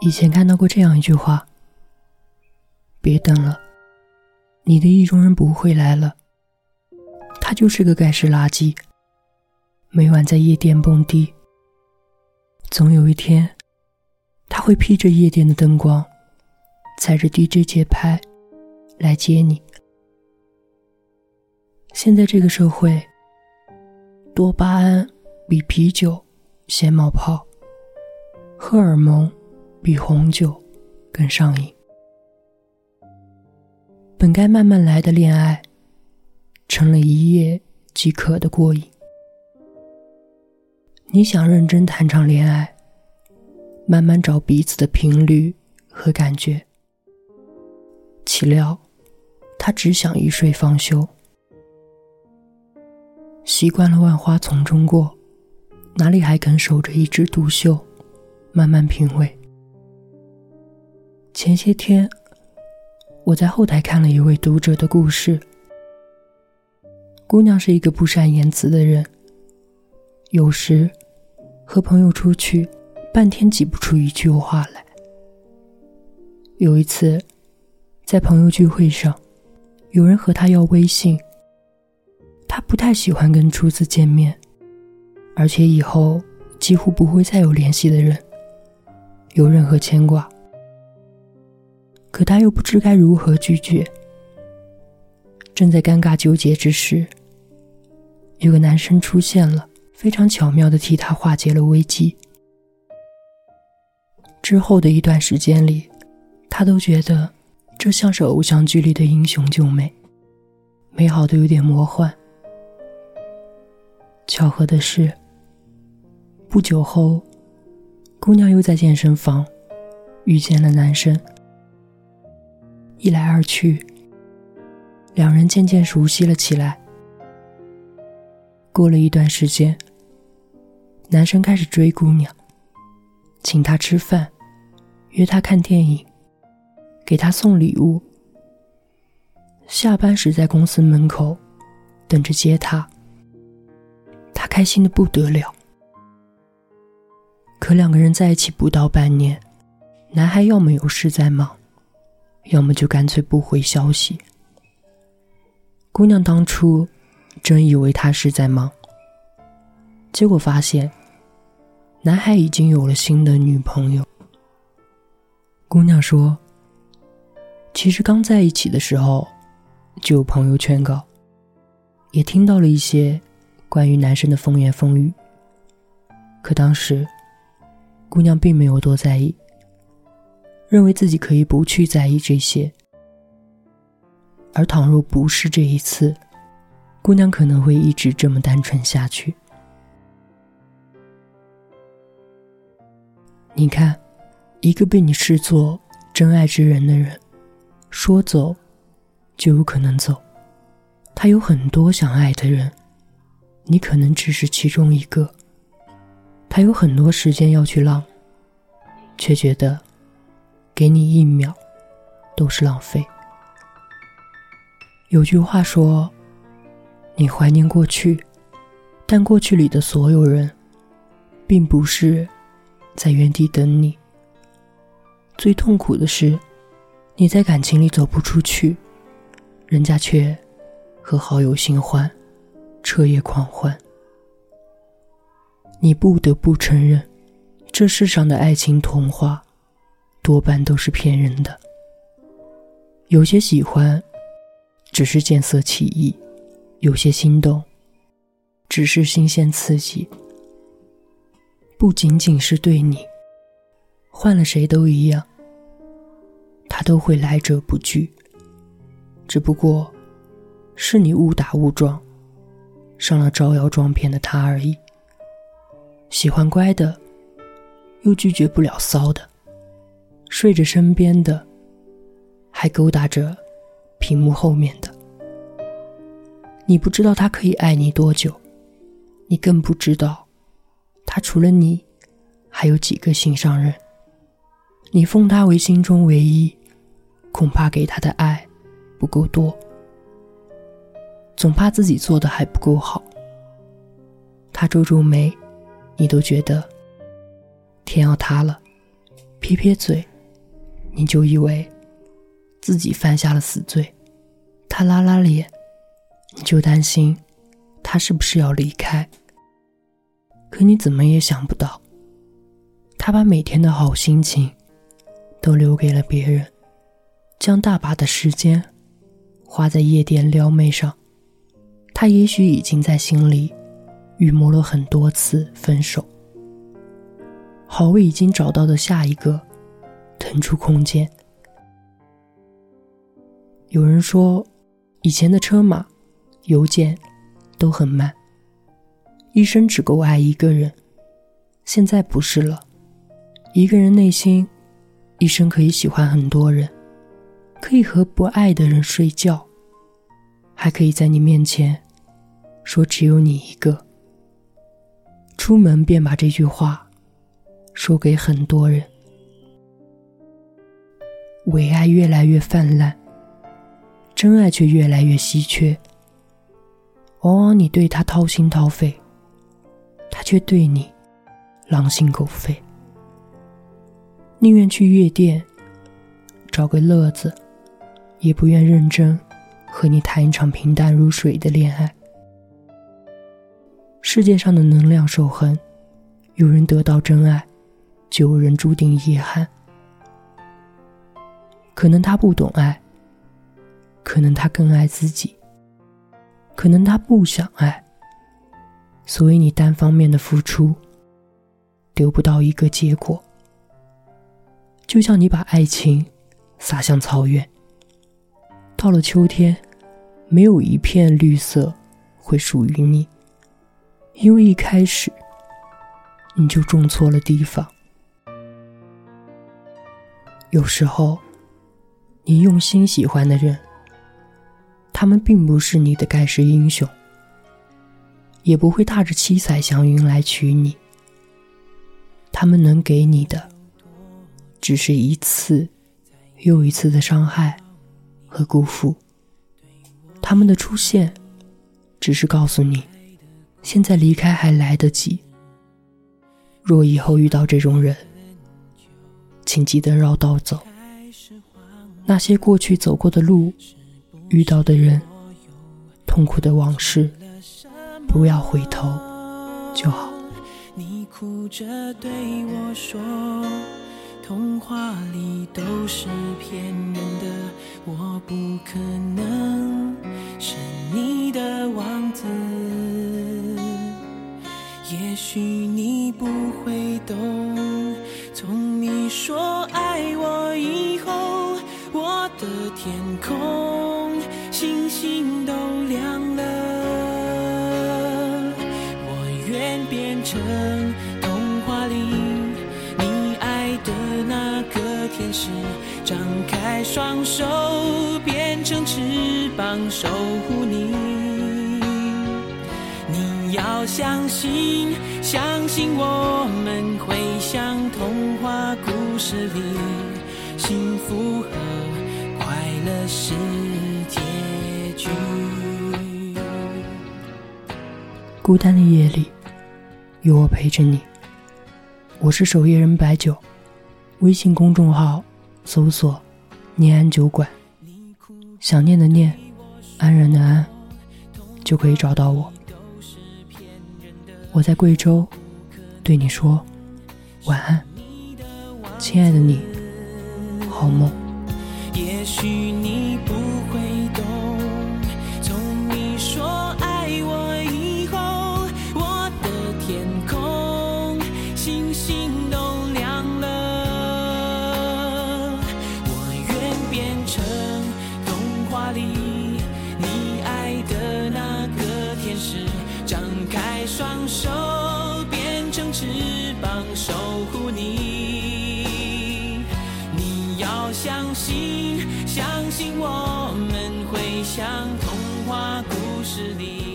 以前看到过这样一句话：“别等了，你的意中人不会来了。他就是个盖世垃圾，每晚在夜店蹦迪。总有一天，他会披着夜店的灯光，踩着 DJ 节拍来接你。”现在这个社会，多巴胺比啤酒先冒泡，荷尔蒙比红酒更上瘾。本该慢慢来的恋爱，成了一夜即可的过瘾。你想认真谈场恋爱，慢慢找彼此的频率和感觉，岂料他只想一睡方休。习惯了万花丛中过，哪里还肯守着一枝独秀，慢慢品味？前些天，我在后台看了一位读者的故事。姑娘是一个不善言辞的人，有时和朋友出去，半天挤不出一句话来。有一次，在朋友聚会上，有人和她要微信。他不太喜欢跟初次见面，而且以后几乎不会再有联系的人有任何牵挂。可他又不知该如何拒绝。正在尴尬纠结之时，有个男生出现了，非常巧妙的替他化解了危机。之后的一段时间里，他都觉得这像是偶像剧里的英雄救美，美好的有点魔幻。巧合的是，不久后，姑娘又在健身房遇见了男生。一来二去，两人渐渐熟悉了起来。过了一段时间，男生开始追姑娘，请她吃饭，约她看电影，给她送礼物。下班时在公司门口等着接她。她开心的不得了，可两个人在一起不到半年，男孩要么有事在忙，要么就干脆不回消息。姑娘当初真以为他是在忙，结果发现男孩已经有了新的女朋友。姑娘说：“其实刚在一起的时候，就有朋友劝告，也听到了一些。”关于男生的风言风语，可当时姑娘并没有多在意，认为自己可以不去在意这些。而倘若不是这一次，姑娘可能会一直这么单纯下去。你看，一个被你视作真爱之人的人，说走就有可能走，他有很多想爱的人。你可能只是其中一个，他有很多时间要去浪，却觉得给你一秒都是浪费。有句话说：“你怀念过去，但过去里的所有人，并不是在原地等你。最痛苦的是，你在感情里走不出去，人家却和好友新欢。”彻夜狂欢，你不得不承认，这世上的爱情童话，多半都是骗人的。有些喜欢，只是见色起意；有些心动，只是新鲜刺激。不仅仅是对你，换了谁都一样，他都会来者不拒。只不过，是你误打误撞。上了招摇撞骗的他而已。喜欢乖的，又拒绝不了骚的；睡着身边的，还勾搭着屏幕后面的。你不知道他可以爱你多久，你更不知道，他除了你，还有几个心上人。你奉他为心中唯一，恐怕给他的爱不够多。总怕自己做的还不够好。他皱皱眉，你都觉得天要塌了，撇撇嘴，你就以为自己犯下了死罪；他拉拉脸，你就担心他是不是要离开。可你怎么也想不到，他把每天的好心情都留给了别人，将大把的时间花在夜店撩妹上。他也许已经在心里预谋了很多次分手，好为已经找到的下一个腾出空间。有人说，以前的车马、邮件都很慢，一生只够爱一个人。现在不是了，一个人内心一生可以喜欢很多人，可以和不爱的人睡觉，还可以在你面前。说只有你一个，出门便把这句话说给很多人。伪爱越来越泛滥，真爱却越来越稀缺。往往你对他掏心掏肺，他却对你狼心狗肺。宁愿去夜店找个乐子，也不愿认真和你谈一场平淡如水的恋爱。世界上的能量守恒，有人得到真爱，就有人注定遗憾。可能他不懂爱，可能他更爱自己，可能他不想爱，所以你单方面的付出，得不到一个结果。就像你把爱情撒向草原，到了秋天，没有一片绿色会属于你。因为一开始你就种错了地方。有时候，你用心喜欢的人，他们并不是你的盖世英雄，也不会踏着七彩祥云来娶你。他们能给你的，只是一次又一次的伤害和辜负。他们的出现，只是告诉你。现在离开还来得及。若以后遇到这种人，请记得绕道走。那些过去走过的路，遇到的人，痛苦的往事，不要回头就好。你哭着对我说，童话里都是骗人的，我不可能是你的王子。也许你不会懂，从你说爱我以后，我的天空星星都亮了。我愿变成童话里你爱的那个天使，张开双手变成翅膀守护你。你要相信，相信我们会像童话故事里，幸福和是结局。孤单的夜里，有我陪着你。我是守夜人白酒，微信公众号搜索“念安酒馆”，想念的念，安然的安，就可以找到我。我在贵州，对你说晚安，亲爱的你，好梦。也许你不会懂，从你说爱我以后，我的天空星星都亮了。我愿变成童话里你爱的那个天使。张开双手，变成翅膀守护你。相信，相信我们会像童话故事里。